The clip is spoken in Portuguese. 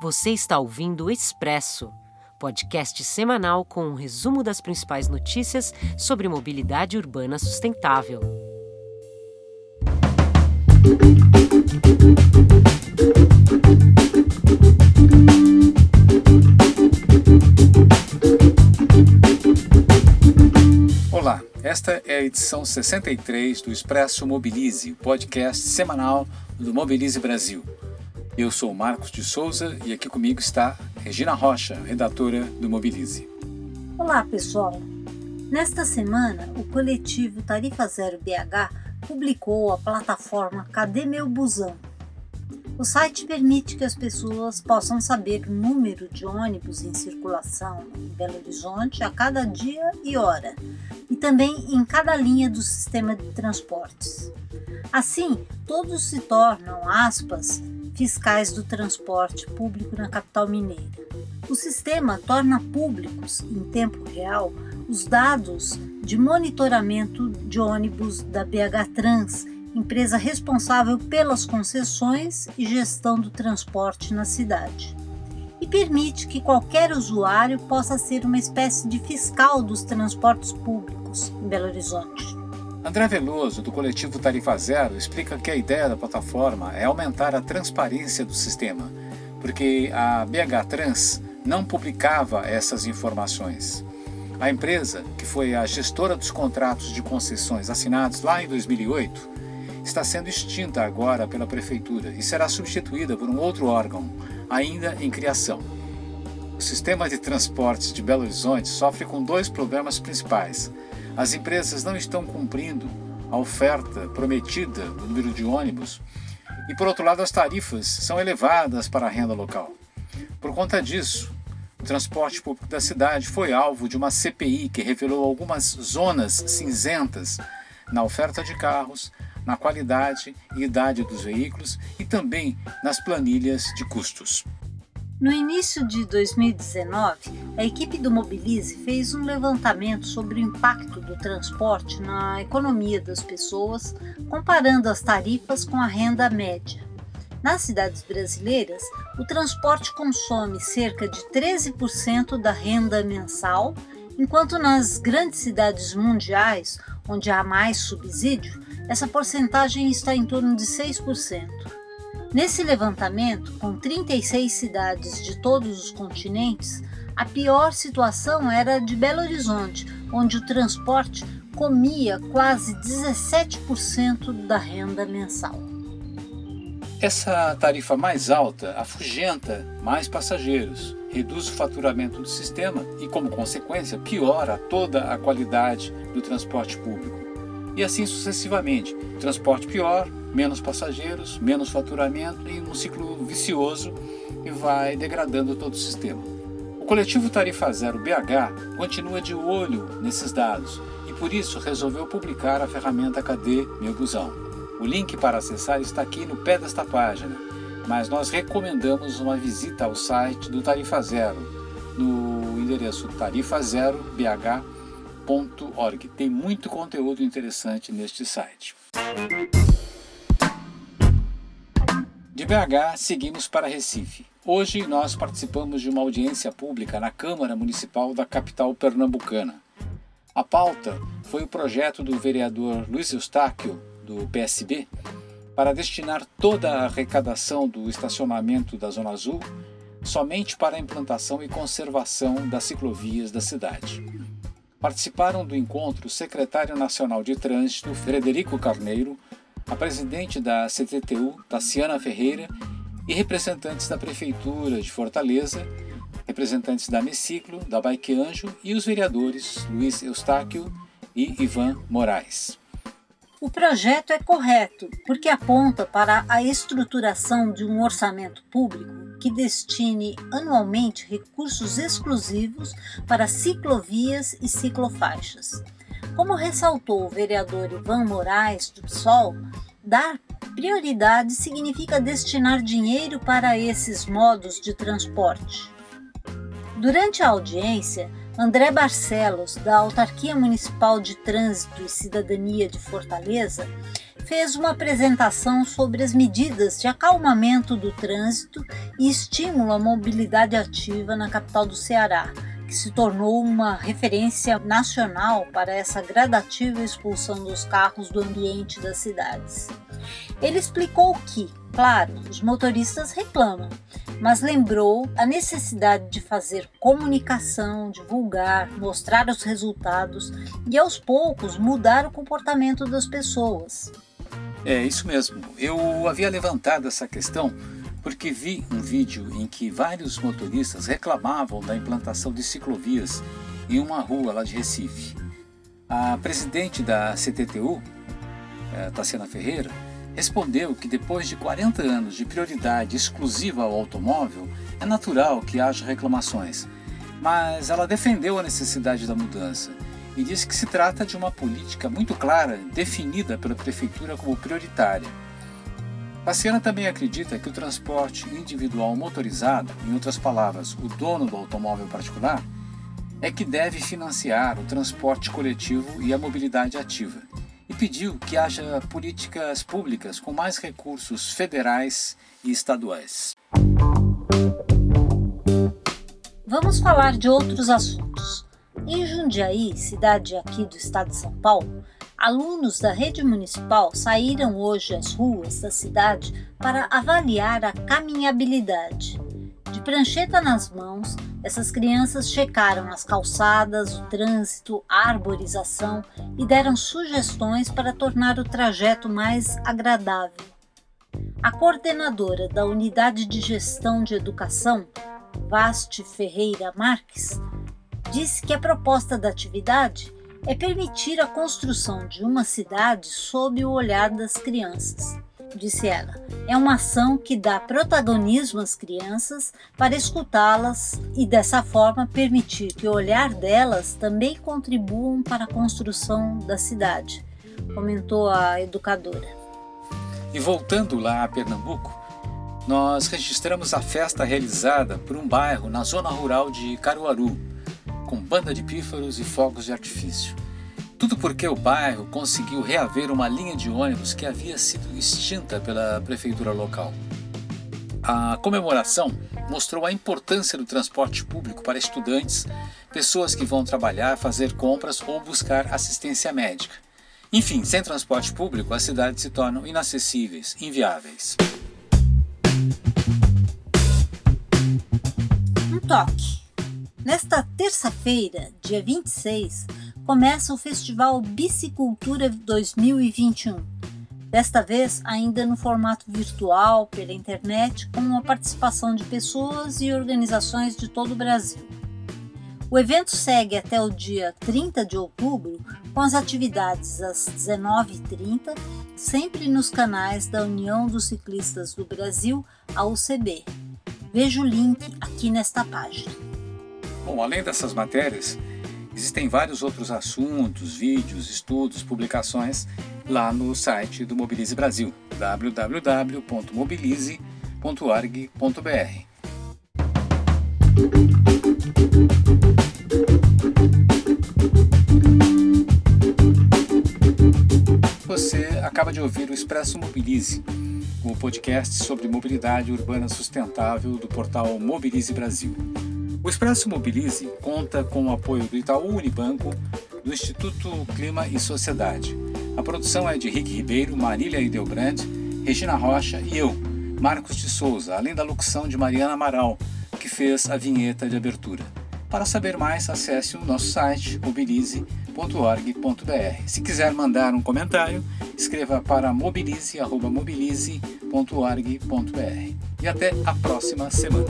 Você está ouvindo o Expresso, podcast semanal com um resumo das principais notícias sobre mobilidade urbana sustentável. Olá, esta é a edição 63 do Expresso Mobilize, podcast semanal do Mobilize Brasil. Eu sou Marcos de Souza e aqui comigo está Regina Rocha, redatora do Mobilize. Olá, pessoal. Nesta semana, o coletivo Tarifa Zero BH publicou a plataforma Cadê Meu Busão? O site permite que as pessoas possam saber o número de ônibus em circulação em Belo Horizonte a cada dia e hora, e também em cada linha do sistema de transportes. Assim, todos se tornam, aspas, fiscais do transporte público na capital mineira. O sistema torna públicos, em tempo real, os dados de monitoramento de ônibus da BH Trans, empresa responsável pelas concessões e gestão do transporte na cidade. E permite que qualquer usuário possa ser uma espécie de fiscal dos transportes públicos em Belo Horizonte. André Veloso, do coletivo Tarifa Zero, explica que a ideia da plataforma é aumentar a transparência do sistema, porque a BH Trans não publicava essas informações. A empresa, que foi a gestora dos contratos de concessões assinados lá em 2008, está sendo extinta agora pela prefeitura e será substituída por um outro órgão, ainda em criação. O sistema de transportes de Belo Horizonte sofre com dois problemas principais as empresas não estão cumprindo a oferta prometida do número de ônibus e, por outro lado, as tarifas são elevadas para a renda local. Por conta disso, o transporte público da cidade foi alvo de uma CPI que revelou algumas zonas cinzentas na oferta de carros, na qualidade e idade dos veículos e também nas planilhas de custos. No início de 2019, a equipe do Mobilize fez um levantamento sobre o impacto do transporte na economia das pessoas, comparando as tarifas com a renda média. Nas cidades brasileiras, o transporte consome cerca de 13% da renda mensal, enquanto nas grandes cidades mundiais, onde há mais subsídio, essa porcentagem está em torno de 6%. Nesse levantamento, com 36 cidades de todos os continentes, a pior situação era de Belo Horizonte, onde o transporte comia quase 17% da renda mensal. Essa tarifa mais alta afugenta mais passageiros, reduz o faturamento do sistema e, como consequência, piora toda a qualidade do transporte público. E assim sucessivamente. Transporte pior, menos passageiros, menos faturamento e um ciclo vicioso que vai degradando todo o sistema. O coletivo Tarifa Zero BH continua de olho nesses dados e por isso resolveu publicar a ferramenta Cadê Meu Busão. O link para acessar está aqui no pé desta página, mas nós recomendamos uma visita ao site do Tarifa Zero no endereço tarifazerobh.org. Tem muito conteúdo interessante neste site. De BH, seguimos para Recife. Hoje nós participamos de uma audiência pública na Câmara Municipal da capital pernambucana. A pauta foi o projeto do vereador Luiz Eustáquio, do PSB, para destinar toda a arrecadação do estacionamento da Zona Azul somente para a implantação e conservação das ciclovias da cidade. Participaram do encontro o secretário nacional de Trânsito, Frederico Carneiro, a presidente da CTTU, Tassiana Ferreira, e representantes da Prefeitura de Fortaleza, representantes da Meciclo, da Bike Anjo e os vereadores Luiz Eustáquio e Ivan Moraes. O projeto é correto porque aponta para a estruturação de um orçamento público que destine anualmente recursos exclusivos para ciclovias e ciclofaixas como ressaltou o vereador Ivan Moraes, do PSOL, dar prioridade significa destinar dinheiro para esses modos de transporte. Durante a audiência, André Barcelos, da Autarquia Municipal de Trânsito e Cidadania de Fortaleza, fez uma apresentação sobre as medidas de acalmamento do trânsito e estímulo à mobilidade ativa na capital do Ceará, que se tornou uma referência nacional para essa gradativa expulsão dos carros do ambiente das cidades. Ele explicou que, claro, os motoristas reclamam, mas lembrou a necessidade de fazer comunicação, divulgar, mostrar os resultados e aos poucos mudar o comportamento das pessoas. É isso mesmo. Eu havia levantado essa questão porque vi um vídeo em que vários motoristas reclamavam da implantação de ciclovias em uma rua lá de Recife. A presidente da CTTU, eh, Tassiana Ferreira, respondeu que depois de 40 anos de prioridade exclusiva ao automóvel, é natural que haja reclamações, mas ela defendeu a necessidade da mudança e disse que se trata de uma política muito clara, definida pela prefeitura como prioritária. Paciana também acredita que o transporte individual motorizado, em outras palavras, o dono do automóvel particular, é que deve financiar o transporte coletivo e a mobilidade ativa e pediu que haja políticas públicas com mais recursos federais e estaduais. Vamos falar de outros assuntos. Em Jundiaí, cidade aqui do estado de São Paulo, alunos da rede municipal saíram hoje às ruas da cidade para avaliar a caminhabilidade. De prancheta nas mãos, essas crianças checaram as calçadas, o trânsito, a arborização e deram sugestões para tornar o trajeto mais agradável. A coordenadora da Unidade de Gestão de Educação, Vaste Ferreira Marques, disse que a proposta da atividade é permitir a construção de uma cidade sob o olhar das crianças disse ela. É uma ação que dá protagonismo às crianças para escutá-las e dessa forma permitir que o olhar delas também contribuam para a construção da cidade, comentou a educadora. E voltando lá a Pernambuco, nós registramos a festa realizada por um bairro na zona rural de Caruaru, com banda de pífaros e fogos de artifício. Tudo porque o bairro conseguiu reaver uma linha de ônibus que havia sido extinta pela prefeitura local. A comemoração mostrou a importância do transporte público para estudantes, pessoas que vão trabalhar, fazer compras ou buscar assistência médica. Enfim, sem transporte público, as cidades se tornam inacessíveis, inviáveis. Um toque. Nesta terça-feira, dia 26, começa o Festival Bicicultura 2021. Desta vez, ainda no formato virtual, pela internet, com a participação de pessoas e organizações de todo o Brasil. O evento segue até o dia 30 de outubro, com as atividades às 19h30, sempre nos canais da União dos Ciclistas do Brasil, a UCB. Veja o link aqui nesta página. Bom, além dessas matérias, Existem vários outros assuntos, vídeos, estudos, publicações lá no site do Mobilize Brasil, www.mobilize.org.br. Você acaba de ouvir o Expresso Mobilize, o podcast sobre mobilidade urbana sustentável do portal Mobilize Brasil. O Expresso Mobilize conta com o apoio do Itaú Unibanco, do Instituto Clima e Sociedade. A produção é de Rick Ribeiro, Marília Idelbrand, Regina Rocha e eu, Marcos de Souza, além da locução de Mariana Amaral, que fez a vinheta de abertura. Para saber mais, acesse o nosso site mobilize.org.br. Se quiser mandar um comentário, escreva para mobilize.mobilize.org.br. E até a próxima semana.